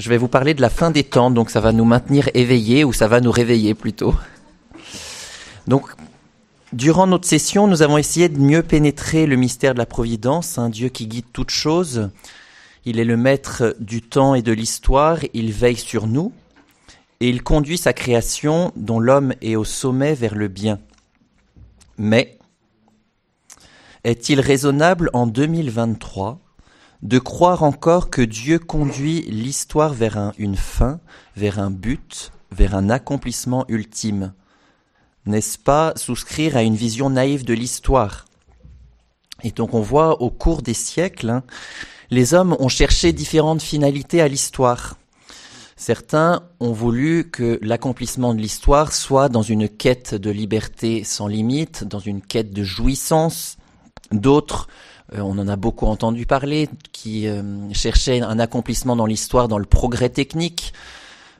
je vais vous parler de la fin des temps, donc ça va nous maintenir éveillés ou ça va nous réveiller plutôt. Donc, durant notre session, nous avons essayé de mieux pénétrer le mystère de la providence, un Dieu qui guide toutes choses. Il est le maître du temps et de l'histoire, il veille sur nous et il conduit sa création dont l'homme est au sommet vers le bien. Mais est-il raisonnable en 2023 de croire encore que Dieu conduit l'histoire vers une fin, vers un but, vers un accomplissement ultime. N'est-ce pas souscrire à une vision naïve de l'histoire? Et donc on voit au cours des siècles, hein, les hommes ont cherché différentes finalités à l'histoire. Certains ont voulu que l'accomplissement de l'histoire soit dans une quête de liberté sans limite, dans une quête de jouissance. D'autres on en a beaucoup entendu parler, qui euh, cherchait un accomplissement dans l'histoire, dans le progrès technique.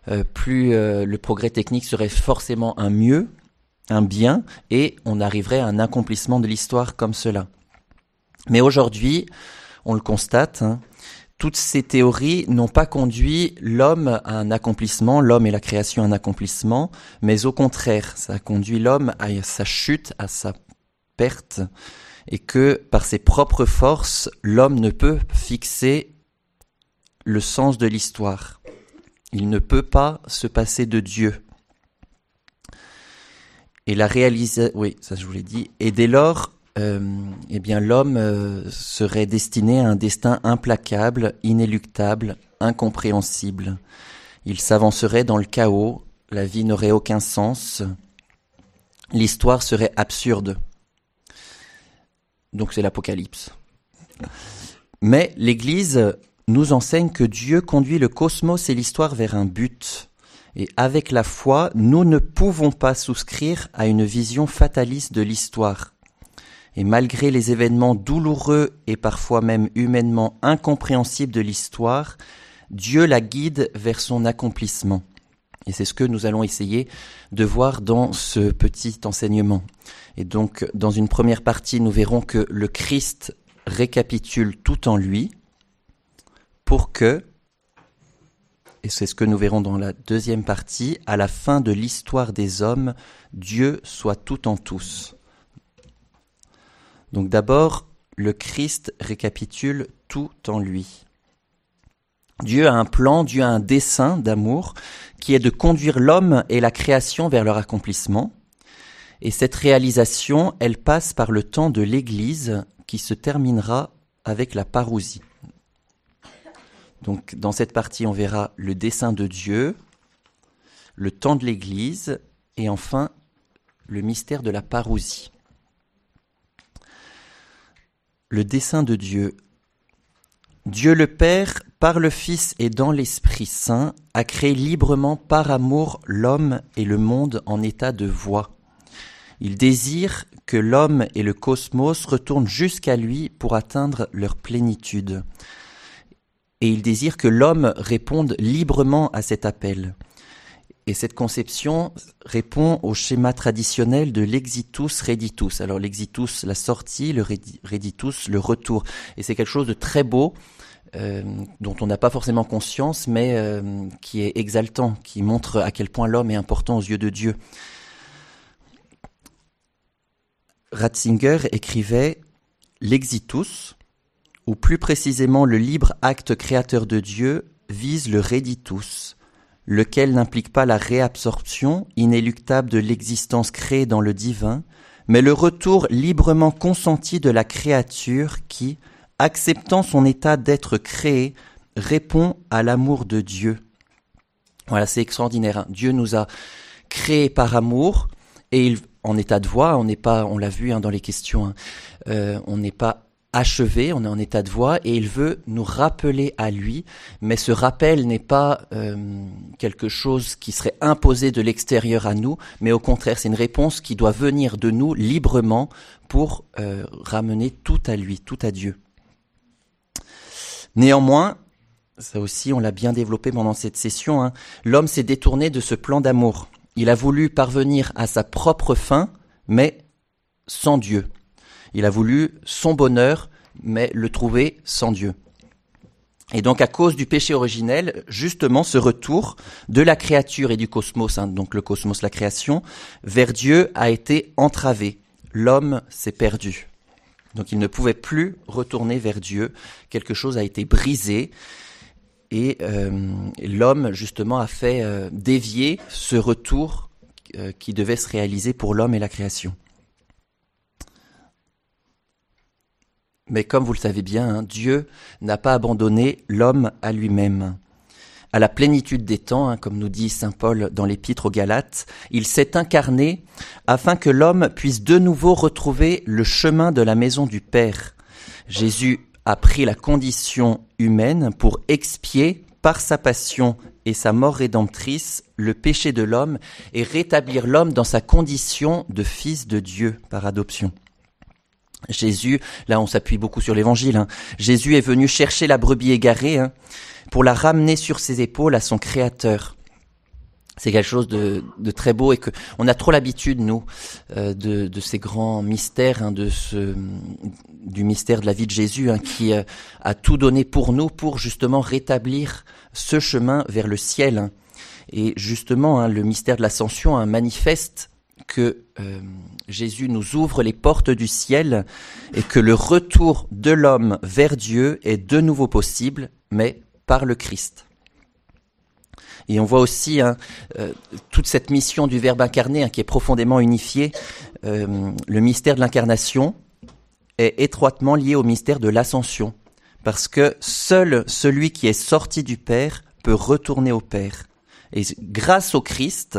Euh, plus le progrès technique serait forcément un mieux, un bien, et on arriverait à un accomplissement de l'histoire comme cela. Mais aujourd'hui, on le constate, hein, toutes ces théories n'ont pas conduit l'homme à un accomplissement, l'homme et la création à un accomplissement, mais au contraire, ça a conduit l'homme à sa chute, à sa perte, et que par ses propres forces, l'homme ne peut fixer le sens de l'histoire. Il ne peut pas se passer de Dieu. Et la réalisation, oui, ça je vous l'ai dit. Et dès lors, euh, eh bien, l'homme euh, serait destiné à un destin implacable, inéluctable, incompréhensible. Il s'avancerait dans le chaos, la vie n'aurait aucun sens, l'histoire serait absurde. Donc c'est l'Apocalypse. Mais l'Église nous enseigne que Dieu conduit le cosmos et l'histoire vers un but. Et avec la foi, nous ne pouvons pas souscrire à une vision fataliste de l'histoire. Et malgré les événements douloureux et parfois même humainement incompréhensibles de l'histoire, Dieu la guide vers son accomplissement. Et c'est ce que nous allons essayer de voir dans ce petit enseignement. Et donc, dans une première partie, nous verrons que le Christ récapitule tout en lui pour que, et c'est ce que nous verrons dans la deuxième partie, à la fin de l'histoire des hommes, Dieu soit tout en tous. Donc d'abord, le Christ récapitule tout en lui. Dieu a un plan, Dieu a un dessein d'amour qui est de conduire l'homme et la création vers leur accomplissement. Et cette réalisation, elle passe par le temps de l'Église qui se terminera avec la parousie. Donc dans cette partie, on verra le dessein de Dieu, le temps de l'Église et enfin le mystère de la parousie. Le dessein de Dieu. Dieu le Père, par le Fils et dans l'Esprit Saint, a créé librement par amour l'homme et le monde en état de voie. Il désire que l'homme et le cosmos retournent jusqu'à lui pour atteindre leur plénitude. Et il désire que l'homme réponde librement à cet appel. Et cette conception répond au schéma traditionnel de l'exitus reditus. Alors l'exitus, la sortie, le reditus, le retour. Et c'est quelque chose de très beau, euh, dont on n'a pas forcément conscience, mais euh, qui est exaltant, qui montre à quel point l'homme est important aux yeux de Dieu. Ratzinger écrivait L'exitus, ou plus précisément le libre acte créateur de Dieu, vise le reditus, lequel n'implique pas la réabsorption inéluctable de l'existence créée dans le divin, mais le retour librement consenti de la créature qui, acceptant son état d'être créé, répond à l'amour de Dieu. Voilà, c'est extraordinaire. Hein. Dieu nous a créés par amour et il en état de voix. On n'est pas, on l'a vu hein, dans les questions, hein, euh, on n'est pas achevé, on est en état de voix et il veut nous rappeler à lui, mais ce rappel n'est pas euh, quelque chose qui serait imposé de l'extérieur à nous, mais au contraire c'est une réponse qui doit venir de nous librement pour euh, ramener tout à lui, tout à Dieu. Néanmoins, ça aussi on l'a bien développé pendant cette session, hein, l'homme s'est détourné de ce plan d'amour. Il a voulu parvenir à sa propre fin, mais sans Dieu. Il a voulu son bonheur, mais le trouver sans Dieu. Et donc à cause du péché originel, justement ce retour de la créature et du cosmos, hein, donc le cosmos, la création, vers Dieu a été entravé. L'homme s'est perdu. Donc il ne pouvait plus retourner vers Dieu. Quelque chose a été brisé. Et euh, l'homme, justement, a fait euh, dévier ce retour euh, qui devait se réaliser pour l'homme et la création. Mais comme vous le savez bien, hein, Dieu n'a pas abandonné l'homme à lui-même. À la plénitude des temps, hein, comme nous dit Saint Paul dans l'Épître aux Galates, il s'est incarné afin que l'homme puisse de nouveau retrouver le chemin de la maison du Père. Jésus a pris la condition humaine pour expier par sa passion et sa mort rédemptrice le péché de l'homme et rétablir l'homme dans sa condition de fils de Dieu par adoption. Jésus, là on s'appuie beaucoup sur l'évangile, hein. Jésus est venu chercher la brebis égarée hein, pour la ramener sur ses épaules à son Créateur. C'est quelque chose de, très beau et que on a trop l'habitude nous euh, de, ces grands mystères, hein, de du mystère de la vie de Jésus qui euh, a tout donné pour nous pour justement rétablir ce chemin vers le ciel. Et justement, le mystère de l'ascension manifeste que euh, Jésus nous ouvre les portes du ciel et que le retour de l'homme vers Dieu est de nouveau possible, mais par le Christ. Et on voit aussi hein, euh, toute cette mission du Verbe incarné hein, qui est profondément unifiée. Euh, le mystère de l'incarnation est étroitement lié au mystère de l'ascension, parce que seul celui qui est sorti du Père peut retourner au Père. Et grâce au Christ,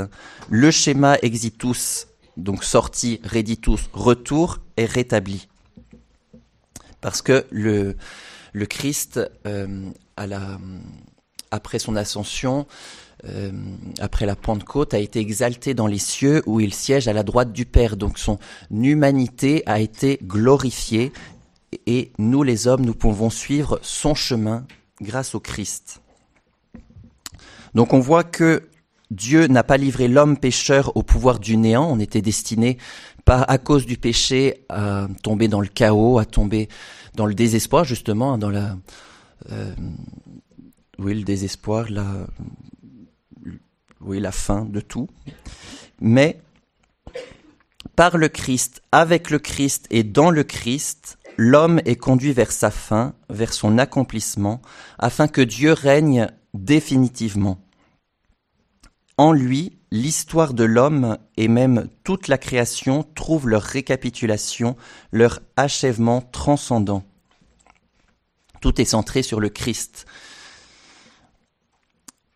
le schéma exitus, donc sorti, reditus, retour, est rétabli. Parce que le, Christ, euh, après son ascension, euh, après la Pentecôte, a été exalté dans les cieux où il siège à la droite du Père. Donc son humanité a été glorifiée et nous les hommes, nous pouvons suivre son chemin grâce au Christ. Donc on voit que Dieu n'a pas livré l'homme pécheur au pouvoir du néant. On était destiné, pas à cause du péché, à tomber dans le chaos, à tomber dans le désespoir, justement, dans la, euh, oui, le désespoir, la, oui, la fin de tout. Mais par le Christ, avec le Christ et dans le Christ, l'homme est conduit vers sa fin, vers son accomplissement, afin que Dieu règne définitivement. En lui, l'histoire de l'homme et même toute la création trouvent leur récapitulation, leur achèvement transcendant. Tout est centré sur le Christ.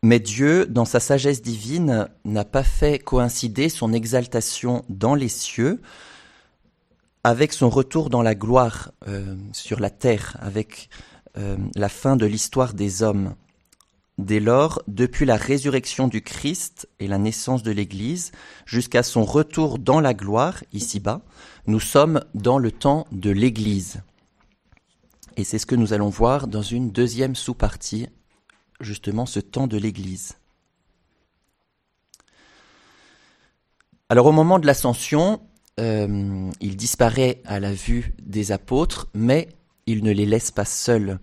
Mais Dieu, dans sa sagesse divine, n'a pas fait coïncider son exaltation dans les cieux avec son retour dans la gloire euh, sur la terre, avec euh, la fin de l'histoire des hommes. Dès lors, depuis la résurrection du Christ et la naissance de l'Église, jusqu'à son retour dans la gloire, ici-bas, nous sommes dans le temps de l'Église. Et c'est ce que nous allons voir dans une deuxième sous-partie, justement ce temps de l'Église. Alors au moment de l'ascension, euh, il disparaît à la vue des apôtres, mais il ne les laisse pas seuls.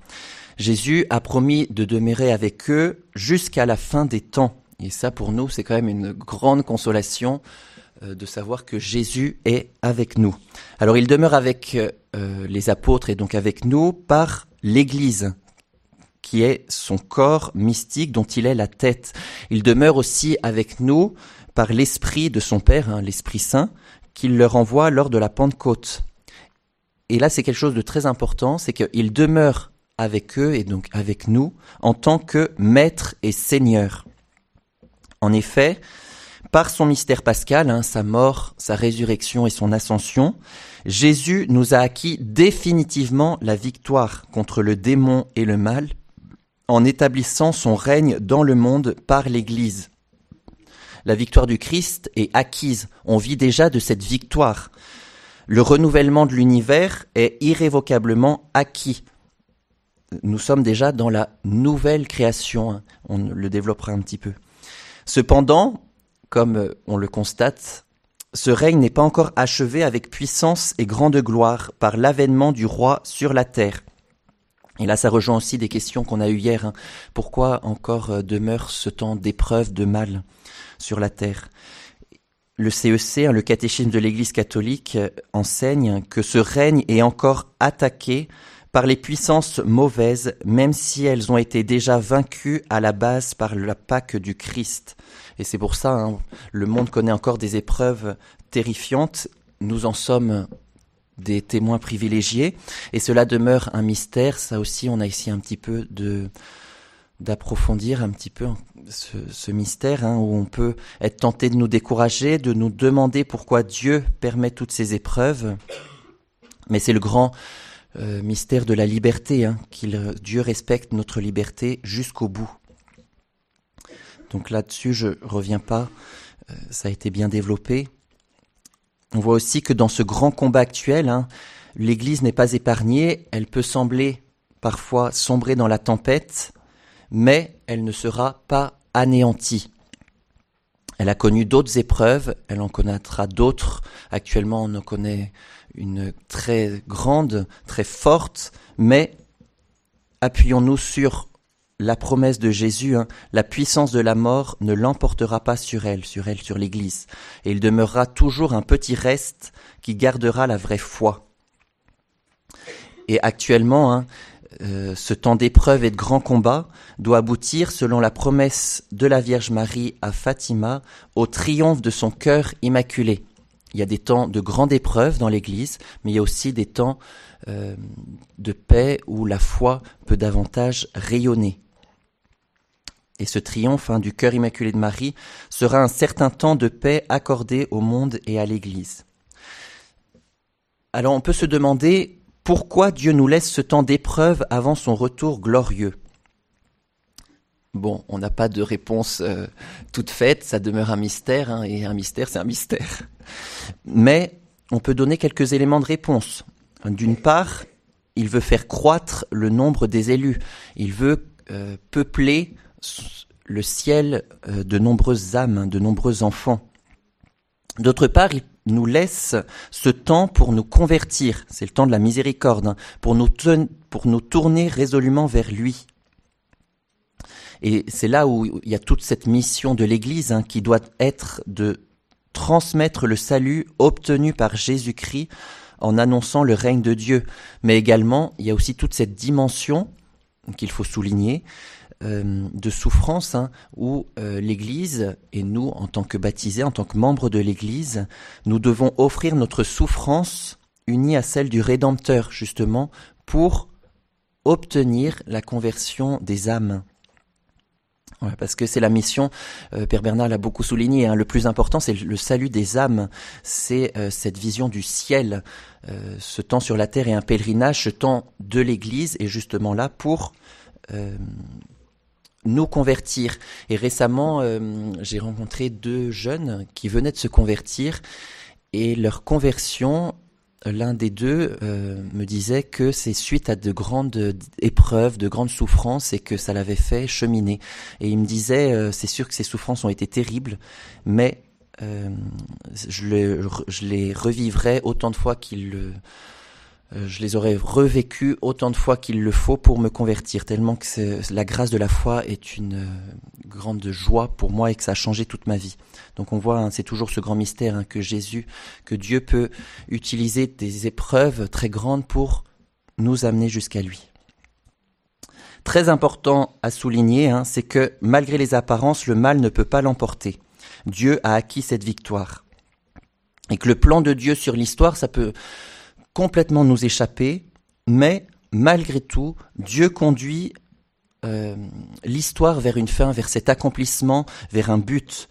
Jésus a promis de demeurer avec eux jusqu'à la fin des temps. Et ça, pour nous, c'est quand même une grande consolation euh, de savoir que Jésus est avec nous. Alors, il demeure avec euh, les apôtres et donc avec nous par l'Église, qui est son corps mystique dont il est la tête. Il demeure aussi avec nous par l'Esprit de son Père, hein, l'Esprit Saint, qu'il leur envoie lors de la Pentecôte. Et là, c'est quelque chose de très important, c'est qu'il demeure avec eux et donc avec nous en tant que Maître et Seigneur. En effet, par son mystère pascal, hein, sa mort, sa résurrection et son ascension, Jésus nous a acquis définitivement la victoire contre le démon et le mal en établissant son règne dans le monde par l'Église. La victoire du Christ est acquise, on vit déjà de cette victoire. Le renouvellement de l'univers est irrévocablement acquis nous sommes déjà dans la nouvelle création. Hein. On le développera un petit peu. Cependant, comme euh, on le constate, ce règne n'est pas encore achevé avec puissance et grande gloire par l'avènement du roi sur la terre. Et là, ça rejoint aussi des questions qu'on a eues hier. Hein. Pourquoi encore euh, demeure ce temps d'épreuve, de mal sur la terre? Le CEC, e hein, le catéchisme de l'Église catholique, euh, enseigne que ce règne est encore attaqué par les puissances mauvaises, même si elles ont été déjà vaincues à la base par la Pâque du Christ. Et c'est pour ça, hein, le monde connaît encore des épreuves terrifiantes. Nous en sommes des témoins privilégiés, et cela demeure un mystère. Ça aussi, on a ici un petit peu de d'approfondir un petit peu ce, mystère, hein, où on peut être tenté de nous décourager, de nous demander pourquoi Dieu permet toutes ces épreuves. Mais c'est le grand euh, mystère de la liberté, hein, qu'il Dieu respecte notre liberté jusqu'au bout. Donc là-dessus, je reviens pas. Euh, ça a été bien développé. On voit aussi que dans ce grand combat actuel, hein, l'Église n'est pas épargnée. Elle peut sembler parfois sombrer dans la tempête, mais elle ne sera pas anéantie. Elle a connu d'autres épreuves, elle en connaîtra d'autres. Actuellement, on en connaît une très grande, très forte, mais appuyons-nous sur la promesse de Jésus, hein, la puissance de la mort ne l'emportera pas sur elle, sur elle, sur l'Église, et il demeurera toujours un petit reste qui gardera la vraie foi. Et actuellement, hein, euh, ce temps d'épreuve et de grand combat doit aboutir, selon la promesse de la Vierge Marie à Fatima, au triomphe de son cœur immaculé. Il y a des temps de grande épreuve dans l'Église, mais il y a aussi des temps euh, de paix où la foi peut davantage rayonner. Et ce triomphe hein, du cœur immaculé de Marie sera un certain temps de paix accordé au monde et à l'Église. Alors on peut se demander pourquoi Dieu nous laisse ce temps d'épreuve avant son retour glorieux. Bon, on n'a pas de réponse euh, toute faite, ça demeure un mystère, hein, et un mystère, c'est un mystère. Mais on peut donner quelques éléments de réponse. D'une part, il veut faire croître le nombre des élus. Il veut euh, peupler le ciel euh, de nombreuses âmes, de nombreux enfants. D'autre part, il nous laisse ce temps pour nous convertir, c'est le temps de la miséricorde, hein, pour, nous pour nous tourner résolument vers lui. Et c'est là où il y a toute cette mission de l'Église hein, qui doit être de transmettre le salut obtenu par Jésus-Christ en annonçant le règne de Dieu. Mais également, il y a aussi toute cette dimension qu'il faut souligner, euh, de souffrance hein, où euh, l'Église et nous, en tant que baptisés, en tant que membres de l'Église, nous devons offrir notre souffrance unie à celle du Rédempteur, justement, pour obtenir la conversion des âmes. Parce que c'est la mission, euh, Père Bernard l'a beaucoup souligné, hein, le plus important c'est le salut des âmes, c'est cette vision du ciel. ce temps sur la terre est un pèlerinage, ce temps de l'Église est justement là pour nous convertir. Et récemment, euh, j'ai rencontré deux jeunes qui venaient de se convertir et leur conversion, l'un des deux euh, me disait que c'est suite à de grandes épreuves, de grandes souffrances et que ça l'avait fait cheminer. Et il me disait, euh, c'est sûr que ces souffrances ont été terribles, mais je, les, je les revivrai autant de fois qu'il le euh, je les aurais revécus autant de fois qu'il le faut pour me convertir, tellement que la grâce de la foi est une euh, grande joie pour moi et que ça a changé toute ma vie. Donc on voit, hein, c'est toujours ce grand mystère hein, que Jésus, que Dieu peut utiliser des épreuves très grandes pour nous amener jusqu'à lui. Très important à souligner, hein, c'est que malgré les apparences, le mal ne peut pas l'emporter. Dieu a acquis cette victoire. Et que le plan de Dieu sur l'histoire, ça peut complètement nous échapper, mais malgré tout, Dieu conduit euh, l'histoire vers une fin, vers cet accomplissement, vers un but.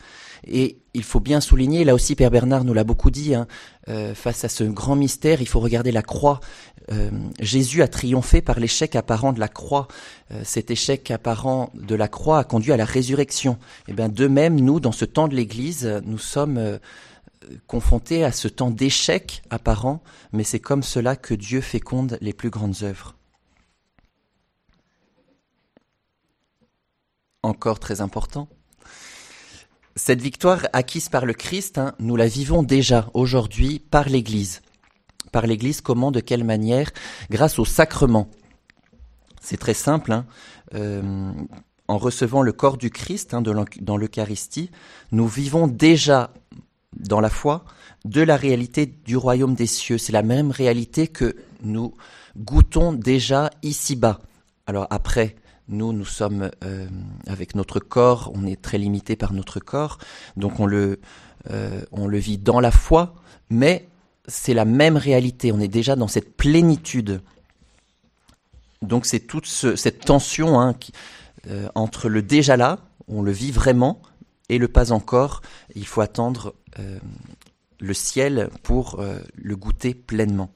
Et il faut bien souligner, là aussi Père Bernard nous l'a beaucoup dit, hein, euh, face à ce grand mystère, il faut regarder la croix. Euh, Jésus a triomphé par l'échec apparent de la croix. cet échec apparent de la croix a conduit à la résurrection. Et eh bien de même, nous, dans ce temps de l'Église, nous sommes confronté à ce temps d'échec apparent, mais c'est comme cela que Dieu féconde les plus grandes œuvres. Encore très important. Cette victoire acquise par le Christ, hein, nous la vivons déjà aujourd'hui par l'Église. Par l'Église, comment, de quelle manière? Grâce au sacrement. C'est très simple. Hein. Euh, en recevant le corps du Christ hein, dans l'Eucharistie, nous vivons déjà dans la foi de la réalité du royaume des cieux. C'est la même réalité que nous goûtons déjà ici-bas. Alors après, nous, nous sommes euh, avec notre corps, on est très limité par notre corps, donc on le, euh, on le vit dans la foi, mais c'est la même réalité, on est déjà dans cette plénitude. Donc c'est toute cette tension hein, euh, entre le déjà là, on le vit vraiment, et le pas encore, il faut attendre le ciel pour le goûter pleinement.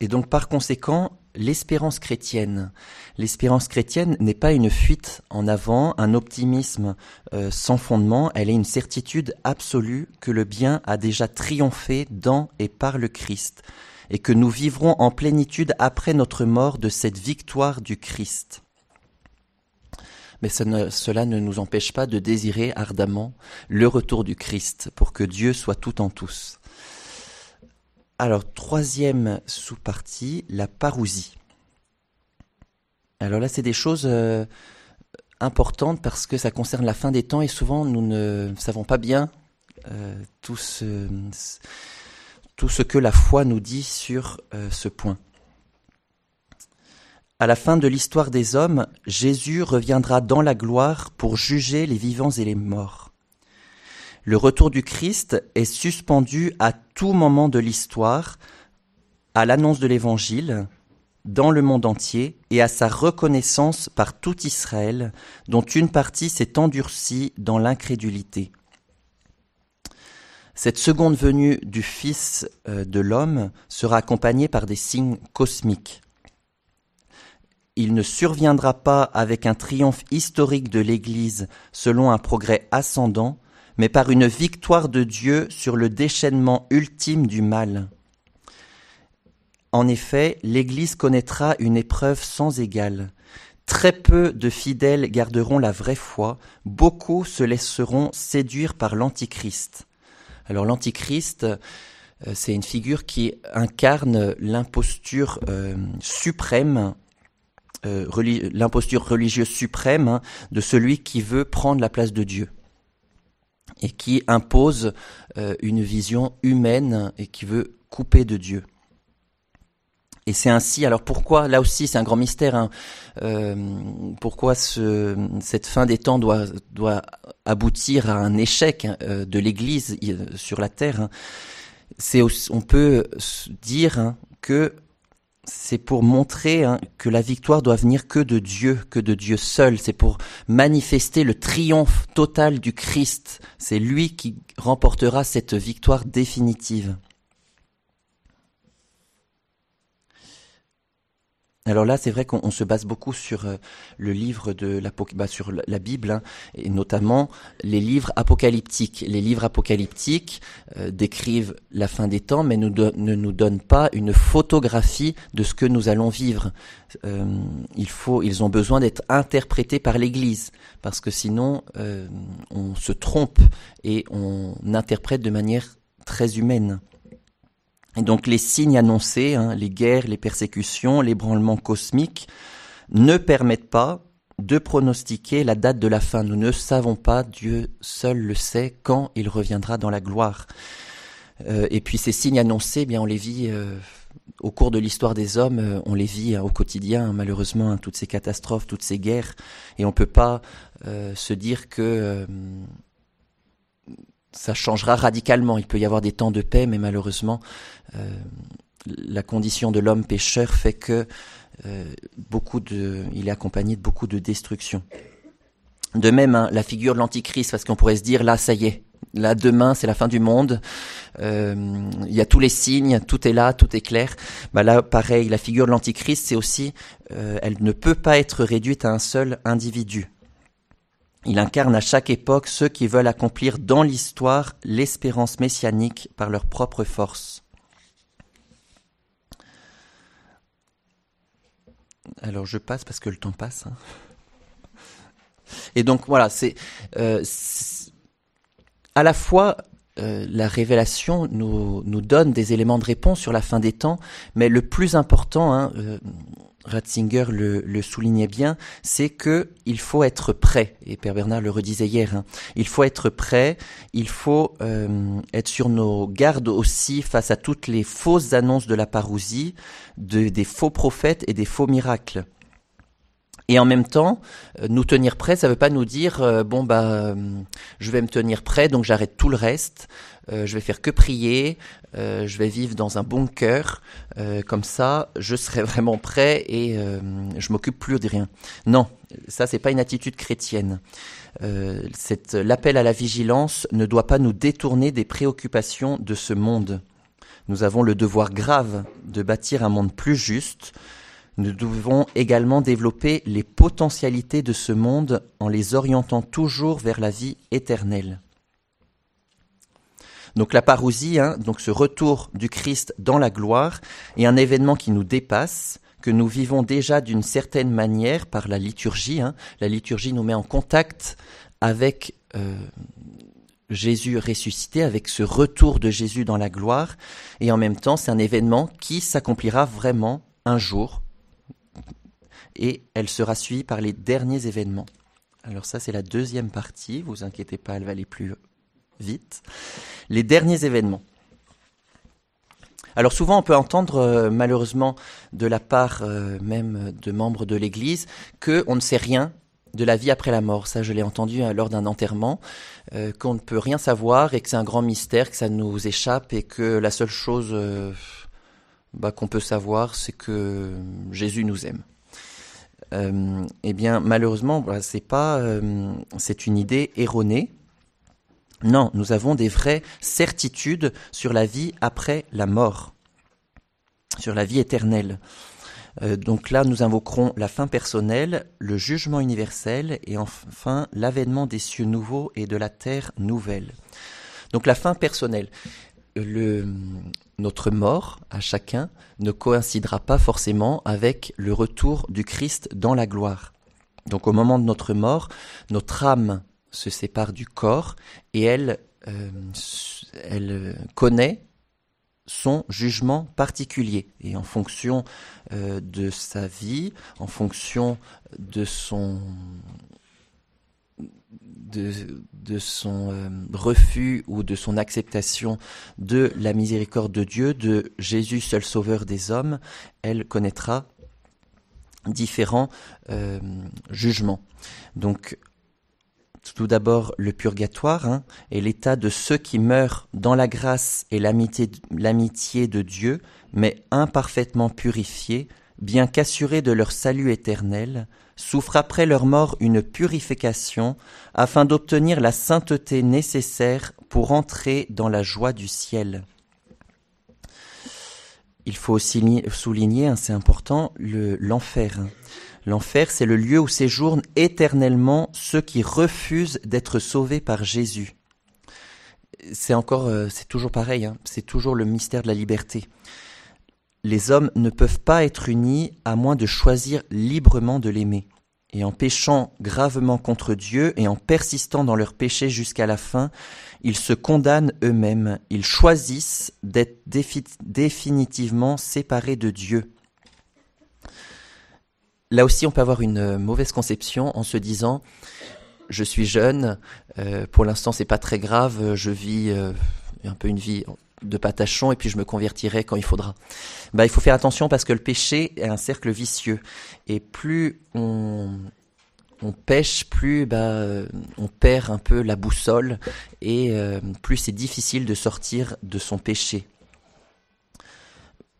Et donc par conséquent, l'espérance chrétienne, l'espérance chrétienne n'est pas une fuite en avant, un optimisme euh, sans fondement, elle est une certitude absolue que le bien a déjà triomphé dans et par le Christ, et que nous vivrons en plénitude après notre mort de cette victoire du Christ. Mais cela ne nous empêche pas de désirer ardemment le retour du Christ pour que Dieu soit tout en tous. Alors, troisième sous-partie, la parousie. Alors là, c'est des choses euh, importantes parce que ça concerne la fin des temps et souvent nous ne savons pas bien euh, tout, ce, que la foi nous dit sur euh, ce point. À la fin de l'histoire des hommes, Jésus reviendra dans la gloire pour juger les vivants et les morts. Le retour du Christ est suspendu à tout moment de l'histoire, à l'annonce de l'Évangile, dans le monde entier, et à sa reconnaissance par tout Israël, dont une partie s'est endurcie dans l'incrédulité. Cette seconde venue du Fils euh, de l'homme sera accompagnée par des signes cosmiques. Il ne surviendra pas avec un triomphe historique de l'Église selon un progrès ascendant, mais par une victoire de Dieu sur le déchaînement ultime du mal. En effet, l'Église connaîtra une épreuve sans égale. Très peu de fidèles garderont la vraie foi, beaucoup se laisseront séduire par l'Antichrist. Alors l'Antichrist, euh, c'est une figure qui incarne l'imposture euh, suprême, euh, l'imposture religieuse suprême hein, de celui qui veut prendre la place de Dieu et qui impose euh, une vision humaine et qui veut couper de Dieu. Et c'est ainsi. Alors pourquoi Là aussi, c'est un grand mystère. Hein, euh, pourquoi ce, cette fin des temps doit, aboutir à un échec hein, de l'Église sur la terre. C'est on peut dire que c'est pour montrer hein, que la victoire doit venir que de Dieu, que de Dieu seul. C'est pour manifester le triomphe total du Christ. C'est lui qui remportera cette victoire définitive. Alors là, c'est vrai qu'on se base beaucoup sur euh, le livre de la, bah, sur la Bible, hein, et notamment les livres apocalyptiques. Les livres apocalyptiques euh, décrivent la fin des temps, mais ne nous donnent pas une photographie de ce que nous allons vivre. Euh, il faut, ils ont besoin d'être interprétés par l'Église, parce que sinon, on se trompe et on interprète de manière très humaine. Et donc les signes annoncés, hein, les guerres, les persécutions, l'ébranlement cosmique, ne permettent pas de pronostiquer la date de la fin. Nous ne savons pas, Dieu seul le sait, quand il reviendra dans la gloire. Euh, et puis ces signes annoncés, eh bien on les vit euh, au cours de l'histoire des hommes, euh, on les vit hein, au quotidien, malheureusement, hein, toutes ces catastrophes, toutes ces guerres, et on ne peut pas se dire que ça changera radicalement. Il peut y avoir des temps de paix, mais malheureusement, euh, la condition de l'homme pécheur fait que euh, beaucoup de, il est accompagné de beaucoup de destruction. De même, hein, la figure de l'antichrist, parce qu'on pourrait se dire là, ça y est, là demain c'est la fin du monde, euh, il y a tous les signes, tout est là, tout est clair. Bah là, pareil, la figure de l'antichrist, c'est aussi, elle ne peut pas être réduite à un seul individu. Il incarne à chaque époque ceux qui veulent accomplir dans l'histoire l'espérance messianique par leur propre force. Alors je passe parce que le temps passe. Hein. Et donc voilà, c'est euh, à la fois euh, la révélation nous, donne des éléments de réponse sur la fin des temps, mais le plus important, hein, euh, Ratzinger le, soulignait bien, c'est que il faut être prêt. Et Père Bernard le redisait hier. Hein, il faut être prêt. Il faut euh, être sur nos gardes aussi face à toutes les fausses annonces de la parousie, de, des faux prophètes et des faux miracles. Et en même temps, euh, nous tenir prêts, ça ne veut pas nous dire euh, bon bah je vais me tenir prêt, donc j'arrête tout le reste, je vais faire que prier, je vais vivre dans un bon cœur, comme ça je serai vraiment prêt et je m'occupe plus de rien. Non, ça c'est pas une attitude chrétienne. L'appel à la vigilance ne doit pas nous détourner des préoccupations de ce monde. Nous avons le devoir grave de bâtir un monde plus juste, nous devons également développer les potentialités de ce monde en les orientant toujours vers la vie éternelle. Donc la parousie, hein, donc ce retour du Christ dans la gloire, est un événement qui nous dépasse, que nous vivons déjà d'une certaine manière par la liturgie. Hein. La liturgie nous met en contact avec euh, Jésus ressuscité, avec ce retour de Jésus dans la gloire, et en même temps c'est un événement qui s'accomplira vraiment un jour et elle sera suivie par les derniers événements. Alors ça, c'est la deuxième partie, vous inquiétez pas, elle va aller plus vite. Les derniers événements. Alors souvent, on peut entendre euh, malheureusement de la part euh, même de membres de l'Église qu'on ne sait rien de la vie après la mort. Ça, je l'ai entendu euh, lors d'un enterrement, qu'on ne peut rien savoir et que c'est un grand mystère, que ça nous échappe et que la seule chose bah, qu'on peut savoir, c'est que Jésus nous aime. Eh bien, malheureusement, bah, c'est pas, c'est une idée erronée. Non, nous avons des vraies certitudes sur la vie après la mort, sur la vie éternelle. Euh, donc là, nous invoquerons la fin personnelle, le jugement universel et enfin l'avènement des cieux nouveaux et de la terre nouvelle. Donc la fin personnelle le, notre mort à chacun ne coïncidera pas forcément avec le retour du Christ dans la gloire. Donc au moment de notre mort, notre âme se sépare du corps et elle, euh, elle connaît son jugement particulier. Et en fonction euh, de sa vie, en fonction de son euh, refus ou de son acceptation de la miséricorde de Dieu, de Jésus seul sauveur des hommes, elle connaîtra différents jugements. Donc, tout d'abord, le purgatoire hein, est l'état de ceux qui meurent dans la grâce et l'amitié de Dieu, mais imparfaitement purifiés, bien qu'assurés de leur salut éternel, souffrent après leur mort une purification afin d'obtenir la sainteté nécessaire pour entrer dans la joie du ciel. Il faut aussi souligner, hein, c'est important, l'enfer. L'enfer, c'est le lieu où séjournent éternellement ceux qui refusent d'être sauvés par Jésus. C'est encore, euh, c'est toujours pareil, hein, c'est toujours le mystère de la liberté les hommes ne peuvent pas être unis à moins de choisir librement de l'aimer. Et en péchant gravement contre Dieu et en persistant dans leur péché jusqu'à la fin, ils se condamnent eux-mêmes, ils choisissent d'être définitivement séparés de Dieu. Là aussi, on peut avoir une mauvaise conception en se disant je suis jeune, euh, pour l'instant c'est pas très grave, je vis euh, un peu une vie de patachon et puis je me convertirai quand il faudra. Bah, il faut faire attention parce que le péché est un cercle vicieux et plus on, pêche, plus bah, on perd un peu la boussole et euh, plus c'est difficile de sortir de son péché.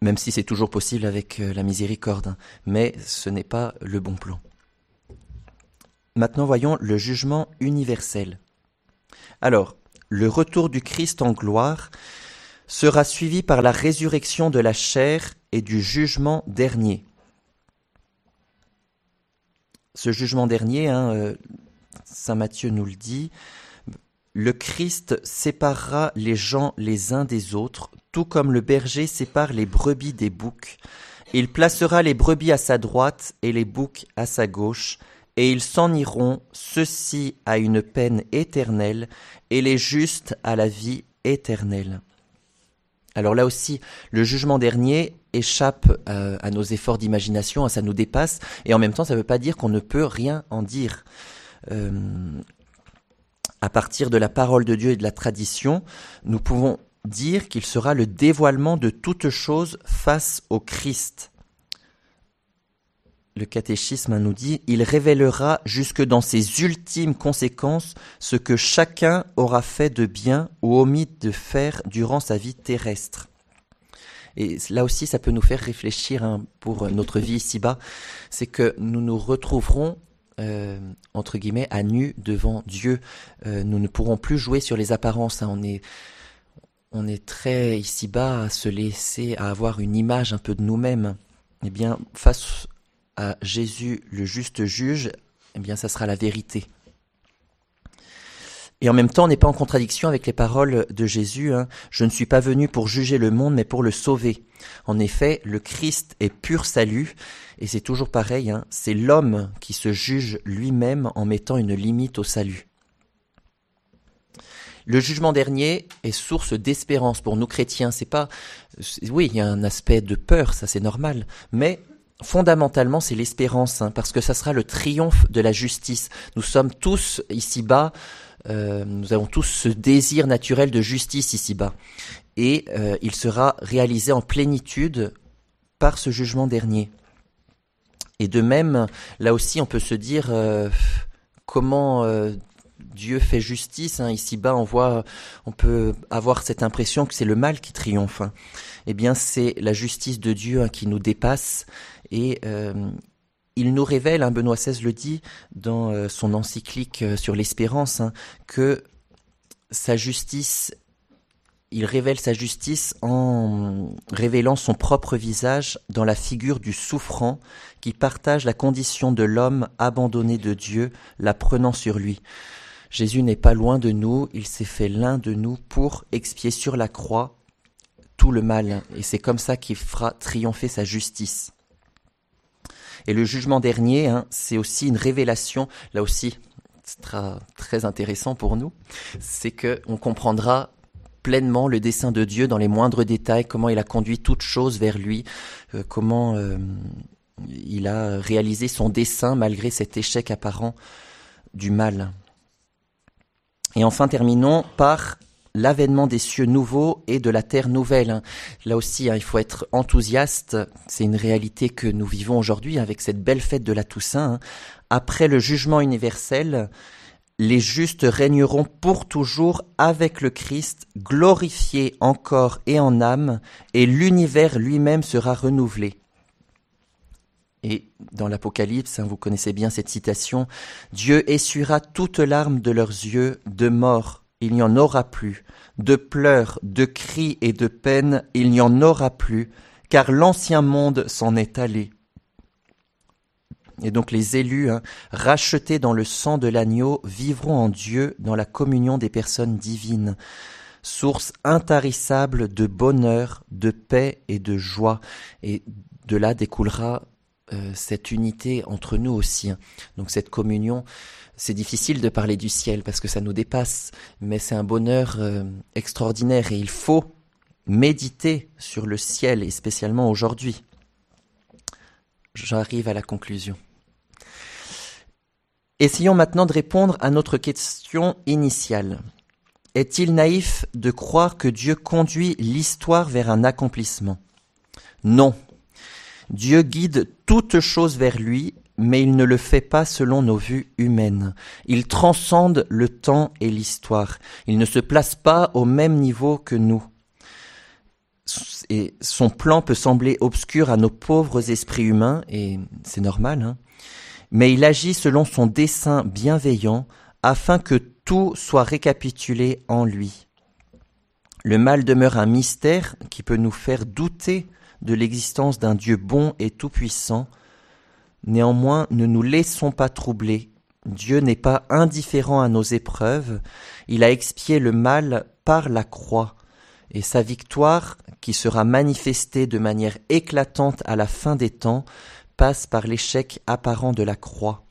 Même si c'est toujours possible avec euh, la miséricorde, hein. mais ce n'est pas le bon plan. Maintenant voyons le jugement universel. Alors, le retour du Christ en gloire sera suivi par la résurrection de la chair et du jugement dernier. Ce jugement dernier, hein, euh, Saint Matthieu nous le dit, le Christ séparera les gens les uns des autres, tout comme le berger sépare les brebis des boucs. Il placera les brebis à sa droite et les boucs à sa gauche, et ils s'en iront, ceux-ci à une peine éternelle, et les justes à la vie éternel. Alors là aussi, le jugement dernier échappe euh, à nos efforts d'imagination, hein, ça nous dépasse, et en même temps, ça ne veut pas dire qu'on ne peut rien en dire. Euh, à partir de la parole de Dieu et de la tradition, nous pouvons dire qu'il sera le dévoilement de toutes choses face au Christ. Le catéchisme nous dit, il révélera jusque dans ses ultimes conséquences ce que chacun aura fait de bien ou omis de faire durant sa vie terrestre. Et là aussi, ça peut nous faire réfléchir hein, pour notre vie ici-bas, c'est que nous nous retrouverons euh, entre guillemets à nu devant Dieu. Euh, nous ne pourrons plus jouer sur les apparences. Hein. On est on est très ici-bas à se laisser, avoir une image un peu de nous-mêmes. Eh bien, face à Jésus, le juste juge, eh bien, ça sera la vérité. Et en même temps, on n'est pas en contradiction avec les paroles de Jésus. Hein. Je ne suis pas venu pour juger le monde, mais pour le sauver. En effet, le Christ est pur salut, et c'est toujours pareil. Hein. C'est l'homme qui se juge lui-même en mettant une limite au salut. Le jugement dernier est source d'espérance pour nous chrétiens. C'est pas, oui, il y a un aspect de peur, ça c'est normal, mais fondamentalement c'est l'espérance, hein, parce que ça sera le triomphe de la justice. Nous sommes tous ici-bas, euh, nous avons tous ce désir naturel de justice ici-bas, et euh, il sera réalisé en plénitude par ce jugement dernier. Et de même, là aussi, on peut se dire euh, comment Dieu fait justice. Hein. Ici-bas, on voit, on peut avoir cette impression que c'est le mal qui triomphe. Hein. Eh bien, c'est la justice de Dieu hein, qui nous dépasse et euh, il nous révèle, Benoît XVI le dit dans euh, son encyclique euh, sur l'espérance, que sa justice, il révèle sa justice en révélant son propre visage dans la figure du souffrant qui partage la condition de l'homme abandonné de Dieu, la prenant sur lui. Jésus n'est pas loin de nous, il s'est fait l'un de nous pour expier sur la croix tout le mal, et c'est comme ça qu'il fera triompher sa justice. Et le jugement dernier, hein, c'est aussi une révélation, là aussi, c'est très intéressant pour nous, c'est que on comprendra pleinement le dessein de Dieu dans les moindres détails, comment il a conduit toutes choses vers lui, euh, comment euh, il a réalisé son dessein malgré cet échec apparent du mal. Et enfin, terminons par l'avènement des cieux nouveaux et de la terre nouvelle. Là aussi, hein, il faut être enthousiaste. C'est une réalité que nous vivons aujourd'hui avec cette belle fête de la Toussaint. Hein. Après le jugement universel, les justes régneront pour toujours avec le Christ, glorifiés en corps et en âme, et l'univers lui-même sera renouvelé. Et dans l'Apocalypse, hein, vous connaissez bien cette citation, Dieu essuiera toute larmes de leurs yeux, de mort, il n'y en aura plus, de pleurs, de cris et de peines, il n'y en aura plus, car l'ancien monde s'en est allé. Et donc les élus, hein, rachetés dans le sang de l'agneau, vivront en Dieu dans la communion des personnes divines, source intarissable de bonheur, de paix et de joie. Et de là découlera euh, cette unité entre nous aussi. Hein. Donc cette communion, c'est difficile de parler du ciel parce que ça nous dépasse, mais c'est un bonheur euh, extraordinaire et il faut méditer sur le ciel et spécialement aujourd'hui. J'arrive à la conclusion. Essayons maintenant de répondre à notre question initiale. Est-il naïf de croire que Dieu conduit l'histoire vers un accomplissement? Non, Dieu guide toute chose vers lui, mais il ne le fait pas selon nos vues humaines. Il transcende le temps et l'histoire. Il ne se place pas au même niveau que nous. Et son plan peut sembler obscur à nos pauvres esprits humains, et c'est normal, hein. mais il agit selon son dessein bienveillant afin que tout soit récapitulé en lui. Le mal demeure un mystère qui peut nous faire douter de l'existence d'un Dieu bon et tout-puissant. Néanmoins, ne nous laissons pas troubler. Dieu n'est pas indifférent à nos épreuves, il a expié le mal par la croix, et sa victoire, qui sera manifestée de manière éclatante à la fin des temps, passe par l'échec apparent de la croix.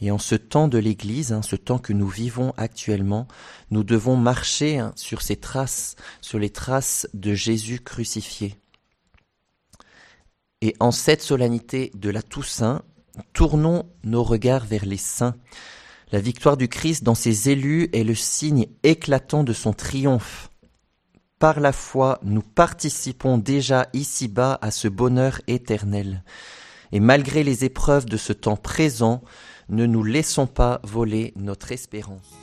Et en ce temps de l'Église, hein, ce temps que nous vivons actuellement, nous devons marcher hein, sur ces traces, sur les traces de Jésus crucifié. Et en cette solennité de la Toussaint, tournons nos regards vers les saints. La victoire du Christ dans ses élus est le signe éclatant de son triomphe. Par la foi, nous participons déjà ici-bas à ce bonheur éternel. Et malgré les épreuves de ce temps présent, ne nous laissons pas voler notre espérance.